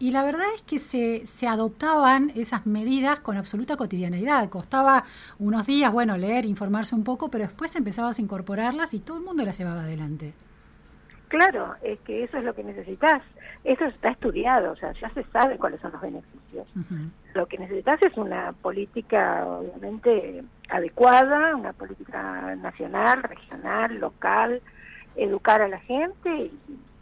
y la verdad es que se, se adoptaban esas medidas con absoluta cotidianeidad. Costaba unos días, bueno, leer, informarse un poco, pero después empezabas a incorporarlas y todo el mundo las llevaba adelante. Claro, es que eso es lo que necesitas. Eso está estudiado, o sea, ya se sabe cuáles son los beneficios. Lo que necesitas es una política, obviamente, adecuada, una política nacional, regional, local, educar a la gente y,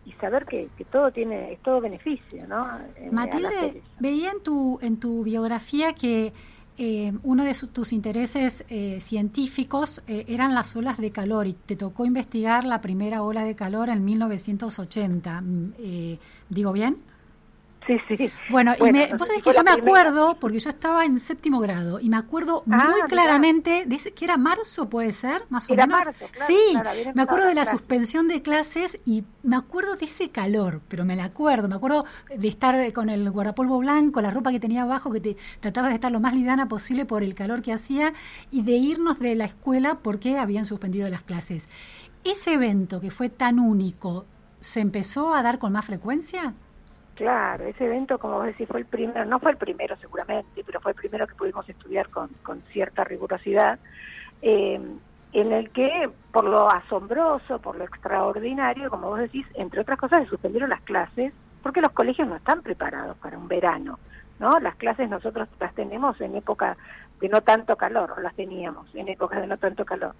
y saber que, que todo tiene, es todo beneficio, ¿no? Las Matilde, veía en tu, en tu biografía que eh, uno de su- tus intereses eh, científicos eh, eran las olas de calor y te tocó investigar la primera ola de calor en 1980. Mm, eh, ¿Digo bien? Sí, sí. Bueno, y Bueno, me, no vos sabés que yo me primera. acuerdo, porque yo estaba en séptimo grado, y me acuerdo Ah, muy claramente, ese- que era marzo, puede ser, más o Era menos. marzo, claro, sí, claro, me acuerdo de la suspensión de clases y me acuerdo de ese calor, pero me la acuerdo, me acuerdo de estar con el guardapolvo blanco, la ropa que tenía abajo, que te trataba de estar lo más liviana posible por el calor que hacía, y de irnos de la escuela porque habían suspendido las clases. Ese evento que fue tan único, ¿se empezó a dar con más frecuencia? Claro, ese evento, como vos decís, fue el primero, no fue el primero seguramente, pero fue el primero que pudimos estudiar con, con cierta rigurosidad, eh, en el que, por lo asombroso, por lo extraordinario, como vos decís, entre otras cosas, se suspendieron las clases porque los colegios no están preparados para un verano, ¿no? Las clases nosotros las tenemos en época de no tanto calor, o las teníamos en épocas de no tanto calor.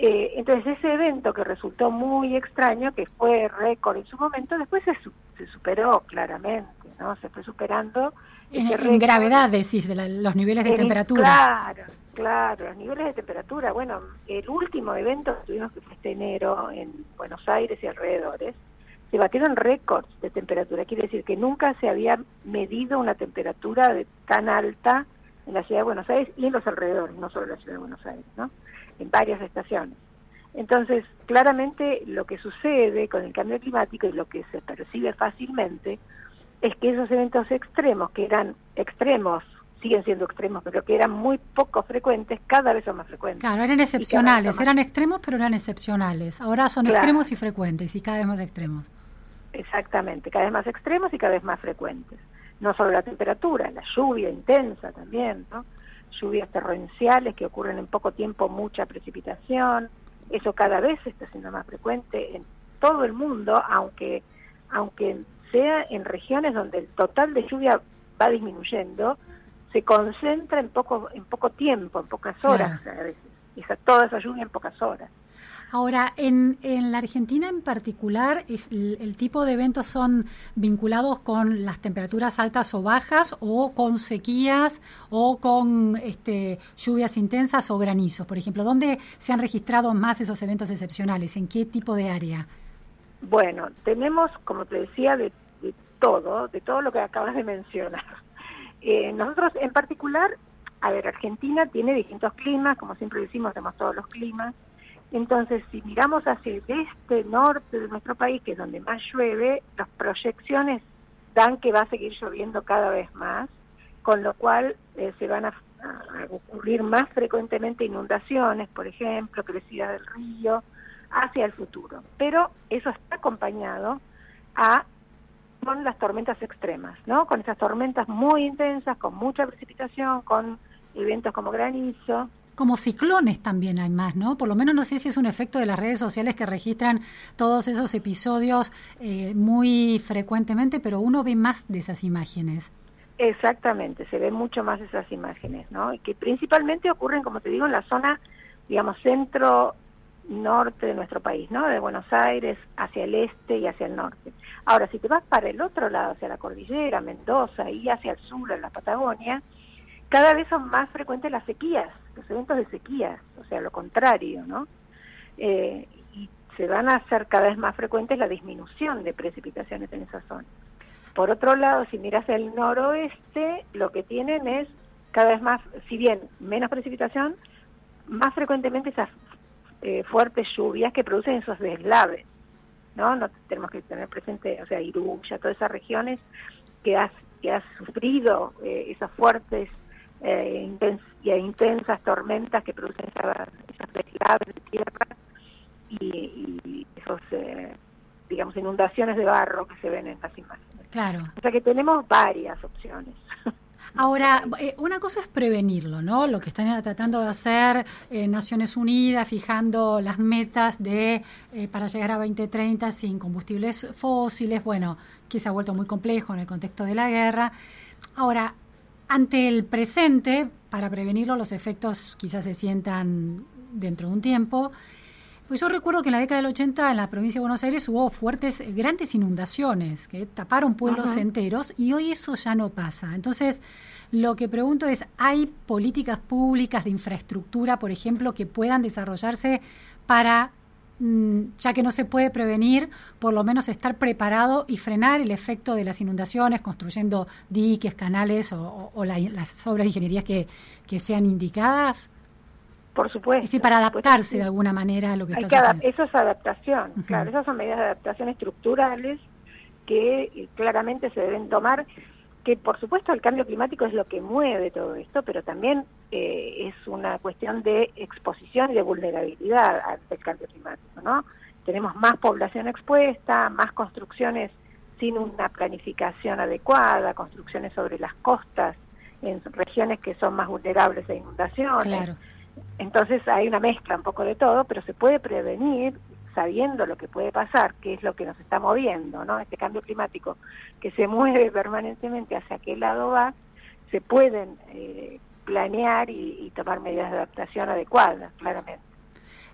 Eh, entonces ese evento que resultó muy extraño, que fue récord en su momento, después se, se superó claramente, ¿no? Se fue superando. En, en gravedad, decís, la- los niveles de En- temperatura. Claro, claro, los niveles de temperatura. Bueno, el último evento que tuvimos que fue este enero en Buenos Aires y alrededores, se batieron récords de temperatura. Quiere decir que nunca se había medido una temperatura de tan alta en la ciudad de Buenos Aires y en los alrededores, no solo en la ciudad de Buenos Aires, ¿no? En varias estaciones. Entonces, claramente lo que sucede con el cambio climático y lo que se percibe fácilmente es que esos eventos extremos, que eran extremos, siguen siendo extremos, pero que eran muy poco frecuentes, cada vez son más frecuentes. Claro, eran excepcionales, eran extremos, pero eran excepcionales. Ahora son Claro. extremos y frecuentes, y cada vez más extremos. Exactamente, cada vez más extremos y cada vez más frecuentes. No solo la temperatura, la lluvia intensa también, ¿no? Lluvias torrenciales que ocurren en poco tiempo, mucha precipitación. Eso cada vez está siendo más frecuente en todo el mundo, aunque aunque sea en regiones donde el total de lluvia va disminuyendo, se concentra en poco en poco tiempo, en pocas horas a veces. Esa, toda esa lluvia en pocas horas. Ahora, en, en la Argentina en particular, es, el, tipo de eventos son vinculados con las temperaturas altas o bajas, o con sequías, o con este, lluvias intensas o granizos, por ejemplo. ¿Dónde se han registrado más esos eventos excepcionales? ¿En qué tipo de área? Bueno, tenemos, como te decía, de, de todo, de todo lo que acabas de mencionar. <laughs> Eh, nosotros en particular, a ver, Argentina tiene distintos climas, como siempre decimos, tenemos todos los climas. Entonces, si miramos hacia el este, norte de nuestro país, que es donde más llueve, las proyecciones dan que va a seguir lloviendo cada vez más, con lo cual eh, se van a, ocurrir más frecuentemente inundaciones, por ejemplo, crecida del río, hacia el futuro. Pero eso está acompañado a con las tormentas extremas, ¿no? Con esas tormentas muy intensas, con mucha precipitación, con eventos como granizo. Como ciclones también hay más, ¿no? Por lo menos no sé si es un efecto de las redes sociales que registran todos esos episodios eh, muy frecuentemente, pero uno ve más de esas imágenes. Exactamente, se ven mucho más esas imágenes, ¿no? Que principalmente ocurren, como te digo, en la zona, digamos, centro norte de nuestro país, ¿no? De Buenos Aires hacia el este y hacia el norte. Ahora, si te vas para el otro lado, hacia la cordillera, Mendoza y hacia el sur, en la Patagonia, cada vez son más frecuentes las sequías, los eventos de sequías, o sea, lo contrario, ¿no? Eh, y se van a hacer cada vez más frecuentes la disminución de precipitaciones en esa zona. Por otro lado, si miras el noroeste, lo que tienen es cada vez más, si bien menos precipitación, más frecuentemente esas eh, fuertes lluvias que producen esos deslaves, ¿no? No tenemos que tener presente, o sea, Iruya, todas esas regiones que has que has sufrido eh, esas fuertes eh, intens y intensas tormentas que producen esas, deslaves de tierra y, y esos eh, digamos, inundaciones de barro que se ven en las imágenes. Claro. O sea que tenemos varias opciones. <laughs> Ahora, eh, una cosa es prevenirlo, ¿no? Lo que están tratando de hacer eh, Naciones Unidas, fijando las metas de eh, para llegar a 2030 sin combustibles fósiles, bueno, que se ha vuelto muy complejo en el contexto de la guerra. Ahora, ante el presente, para prevenirlo, los efectos quizás se sientan dentro de un tiempo. Pues yo recuerdo que en la década del 80 en la provincia de Buenos Aires hubo fuertes, eh, grandes inundaciones que taparon pueblos Ajá. enteros y hoy eso ya no pasa. Entonces, lo que pregunto es, ¿hay políticas públicas de infraestructura, por ejemplo, que puedan desarrollarse para, ya que no se puede prevenir, por lo menos estar preparado y frenar el efecto de las inundaciones, construyendo diques, canales o, la- las obras de ingeniería que, que sean indicadas? Por supuesto. Es decir, para adaptarse sí. de alguna manera a lo que Hay está que eso es adaptación, claro, esas son medidas de adaptación estructurales que eh, claramente se deben tomar, que por supuesto el cambio climático es lo que mueve todo esto, pero también eh, es una cuestión de exposición y de vulnerabilidad ante el cambio climático, ¿no? Tenemos más población expuesta, más construcciones sin una planificación adecuada, construcciones sobre las costas, en regiones que son más vulnerables a inundaciones. Claro. Entonces hay una mezcla un poco de todo, pero se puede prevenir sabiendo lo que puede pasar, que es lo que nos está moviendo, ¿no? Este cambio climático que se <laughs> mueve permanentemente hacia qué lado va, se pueden eh, planear y, y tomar medidas de adaptación adecuadas, claramente.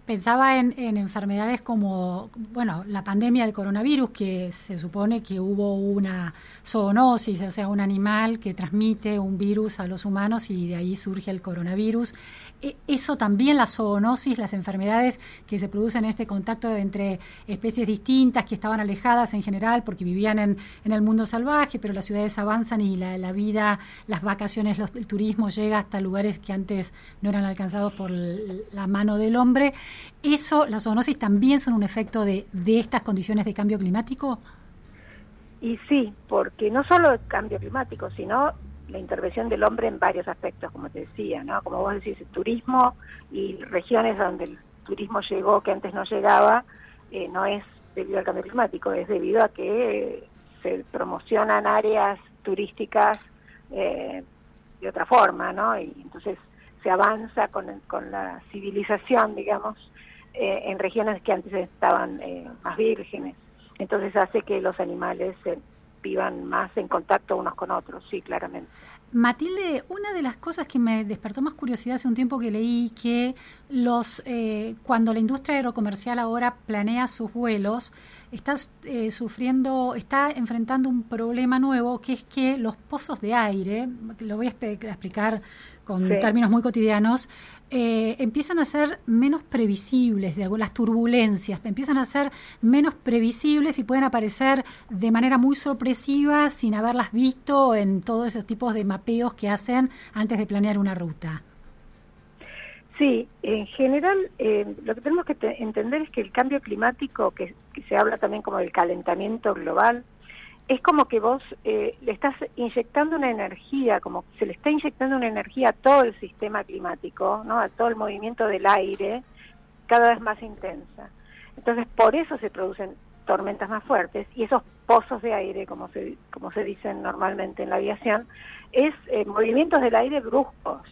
Pensaba en, en enfermedades como, bueno, la pandemia del coronavirus, que se supone que hubo una zoonosis, o sea, un animal que transmite un virus a los humanos y de ahí surge el coronavirus. E- Eso también, la zoonosis, las enfermedades que se producen en este contacto entre especies distintas que estaban alejadas en general porque vivían en, el mundo salvaje, pero las ciudades avanzan y la, la vida, las vacaciones, los- el turismo llega hasta lugares que antes no eran alcanzados por la mano del hombre. ¿Eso, las zoonosis también son un efecto de, de estas condiciones de cambio climático? Y sí, porque no solo el cambio climático, sino la intervención del hombre en varios aspectos, como te decía, ¿no? Como vos decís, el turismo y regiones donde el turismo llegó que antes no llegaba, eh, no es debido al cambio climático, es debido a que se promocionan áreas turísticas eh, de otra forma, ¿no? Y entonces se avanza con, con la civilización, digamos, eh, en regiones que antes estaban eh, más vírgenes. Entonces hace que los animales eh, vivan más en contacto unos con otros, sí, claramente. Matilde, una de las cosas que me despertó más curiosidad hace un tiempo que leí que los eh, cuando la industria aerocomercial ahora planea sus vuelos está eh, sufriendo, está enfrentando un problema nuevo que es que los pozos de aire, lo voy a explicar con Sí. términos muy cotidianos, eh, empiezan a ser menos previsibles, de las turbulencias empiezan a ser menos previsibles y pueden aparecer de manera muy sorpresiva sin haberlas visto en todos esos tipos de mapeos que hacen antes de planear una ruta. Sí, en general eh, lo que tenemos que te- entender es que el cambio climático, que, que se habla también como del calentamiento global, es como que vos eh, le estás inyectando una energía, como se le está inyectando una energía a todo el sistema climático, ¿no? a todo el movimiento del aire, cada vez más intensa. Entonces, por eso se producen tormentas más fuertes y esos pozos de aire, como se, como se dicen normalmente en la aviación, es eh, movimientos del aire bruscos.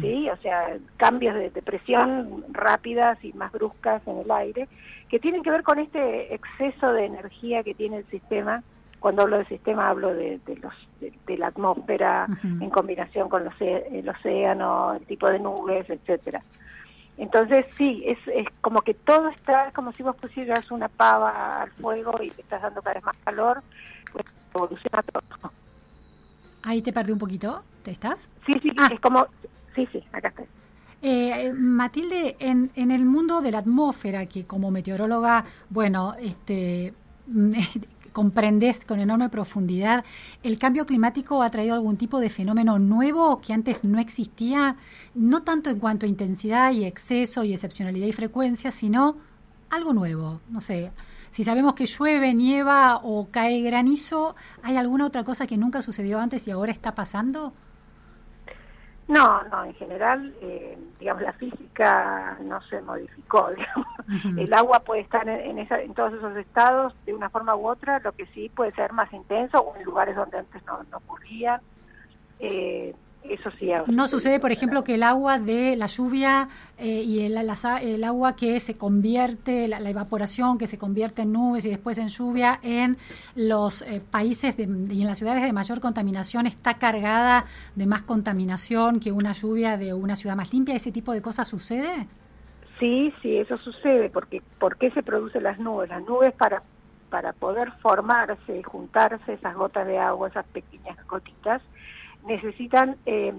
¿sí? O sea, cambios de, de presión rápidas y más bruscas en el aire, que tienen que ver con este exceso de energía que tiene el sistema. Cuando hablo de sistema hablo de, de los, de, de la atmósfera en combinación con los oce- el océano, el tipo de nubes, etcétera. Entonces sí, es, es como que todo está, es como si vos pusieras una pava al fuego y te estás dando cada vez más calor, pues evoluciona todo. Ahí te perdí un poquito, ¿te estás? Sí, sí, Ah. es como, sí, sí, acá estoy. Eh, eh, Matilde, en, en el mundo de la atmósfera, que como meteoróloga, bueno, este, mm, <laughs> comprendes con enorme profundidad, ¿el cambio climático ha traído algún tipo de fenómeno nuevo que antes no existía? No tanto en cuanto a intensidad y exceso y excepcionalidad y frecuencia, sino algo nuevo. No sé, si sabemos que llueve, nieva o cae granizo, ¿hay alguna otra cosa que nunca sucedió antes y ahora está pasando? No, no, en general, eh, digamos, la física no se modificó. <laughs> Digamos. El agua puede estar en, en esa- en todos esos estados de una forma u otra, lo que sí puede ser más intenso o en lugares donde antes no, no ocurría. Eh, eso sí. No sucede, por ejemplo, que el agua de la lluvia eh, y el, las a- el agua que se convierte, la, la evaporación que se convierte en nubes y después en lluvia en los eh, países de- y en las ciudades de mayor contaminación está cargada de más contaminación que una lluvia de una ciudad más limpia. ¿Ese tipo de cosas sucede? Sí, sí, eso sucede, porque ¿por qué se producen las nubes? Las nubes para, para poder formarse y juntarse esas gotas de agua, esas pequeñas gotitas, necesitan eh,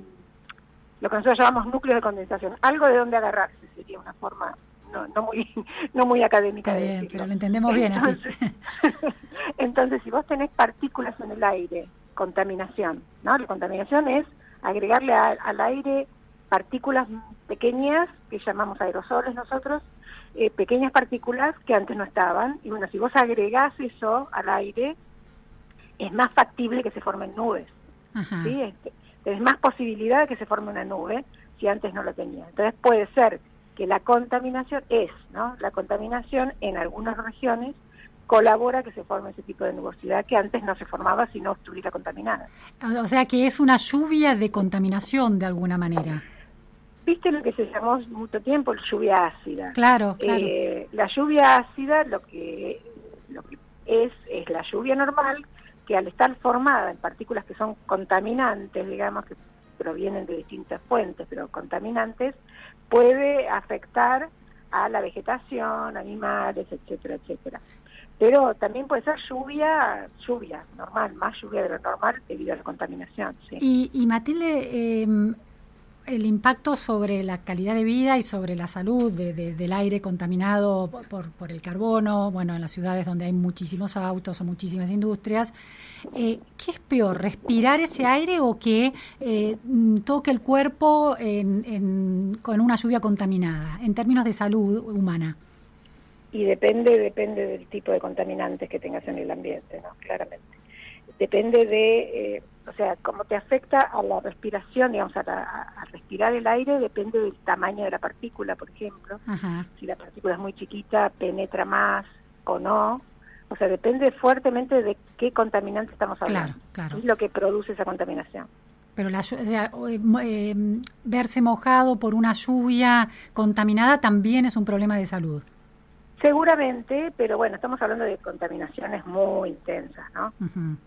lo que nosotros llamamos núcleos de condensación, algo de donde agarrarse, sería una forma no, no muy <laughs> no muy académica Está de bien, decirlo. pero lo entendemos bien así. Entonces, <laughs> entonces, si vos tenés partículas en el aire, contaminación, ¿no? La contaminación es agregarle a- al aire partículas pequeñas, que llamamos aerosoles nosotros, eh, pequeñas partículas que antes no estaban, y bueno, si vos agregás eso al aire, es más factible que se formen nubes, Ajá. ¿sí? Este, tenés más posibilidad de que se forme una nube si antes no lo tenía. Entonces puede ser que la contaminación es, ¿no? La contaminación en algunas regiones colabora a que se forme ese tipo de nubosidad que antes no se formaba si no estuviera contaminada. O sea que es una lluvia de contaminación de alguna manera. ¿Viste lo que se llamó mucho tiempo lluvia ácida? Claro, claro. Eh, la lluvia ácida lo que, lo que es es la lluvia normal que al estar formada en partículas que son contaminantes, digamos, que provienen de distintas fuentes, pero contaminantes, puede afectar a la vegetación, animales, etcétera, etcétera. Pero también puede ser lluvia, lluvia normal, más lluvia de lo normal debido a la contaminación. Sí. Y, y Matilde, eh, el impacto sobre la calidad de vida y sobre la salud de- de- del aire contaminado por, por- el carbono, bueno, en las ciudades donde hay muchísimos autos o muchísimas industrias, eh, ¿qué es peor, respirar ese aire o que eh, mm, toque el cuerpo en- con una lluvia contaminada, en términos de salud humana? y depende depende del tipo de contaminantes que tengas en el ambiente, ¿no? Claramente. Depende de, eh, o sea, cómo te afecta a la respiración, digamos, a, la- a- a respirar el aire, depende del tamaño de la partícula, por ejemplo. Ajá. Si la partícula es muy chiquita, penetra más o no. O sea, depende fuertemente de qué contaminante estamos hablando. Claro, claro. Es lo que produce esa contaminación. Pero la, o sea, eh, eh, verse mojado por una lluvia contaminada también es un problema de salud. Seguramente, pero bueno, estamos hablando de contaminaciones muy intensas, ¿no?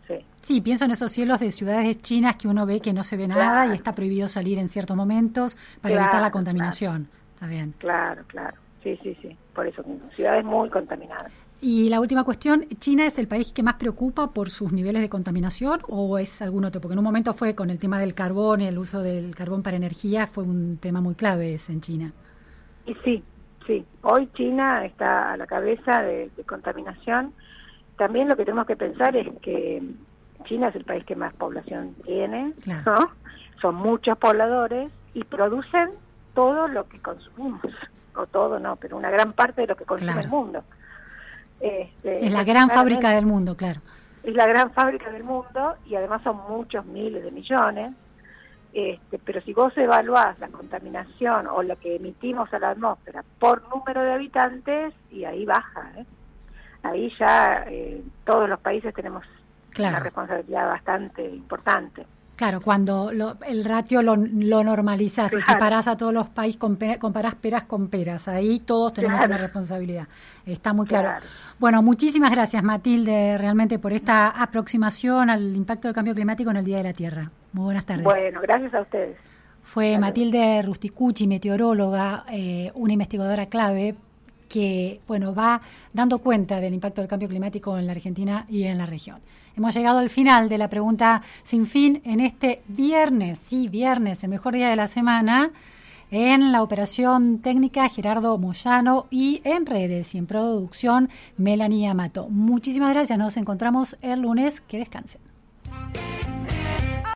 Sí. Sí, pienso en esos cielos de ciudades chinas que uno ve que no se ve nada Claro. y está prohibido salir en ciertos momentos para Claro, evitar la contaminación. Está bien. Claro, claro. Sí, sí, sí. Por eso mismo. Ciudades muy contaminadas. Y la última cuestión, ¿China es el país que más preocupa por sus niveles de contaminación o es algún otro? Porque en un momento fue con el tema del carbón, el uso del carbón para energía, fue un tema muy clave ese en China. Y sí, sí. Hoy China está a la cabeza de, de contaminación. También lo que tenemos que pensar es que China es el país que más población tiene, Claro. ¿no? Son muchos pobladores y producen todo lo que consumimos. O todo no, pero una gran parte de lo que consume Claro. el mundo. Este, Es la gran fábrica del mundo, claro. es la gran fábrica del mundo y además son muchos miles de millones. Este, pero si vos evaluás la contaminación o lo que emitimos a la atmósfera por número de habitantes, y ahí baja. ¿eh? Ahí ya eh, todos los países tenemos una Claro. responsabilidad bastante importante. Claro, cuando lo- el ratio lo, lo normalizás, Claro. equiparás a todos los países, comparás peras con peras, ahí todos tenemos Claro. una responsabilidad. Está muy claro. Claro. Bueno, muchísimas gracias Matilde realmente por esta aproximación al impacto del cambio climático en el Día de la Tierra. Muy buenas tardes. Bueno, gracias a ustedes. Fue Matilde Rusticucci, meteoróloga, eh, una investigadora clave que bueno va dando cuenta del impacto del cambio climático en la Argentina y en la región. Hemos llegado al final de la pregunta sin fin en este viernes, sí, viernes, el mejor día de la semana, en la operación técnica Gerardo Moyano y en redes y en producción Melanie Amato. Muchísimas gracias, nos encontramos el lunes, que descansen.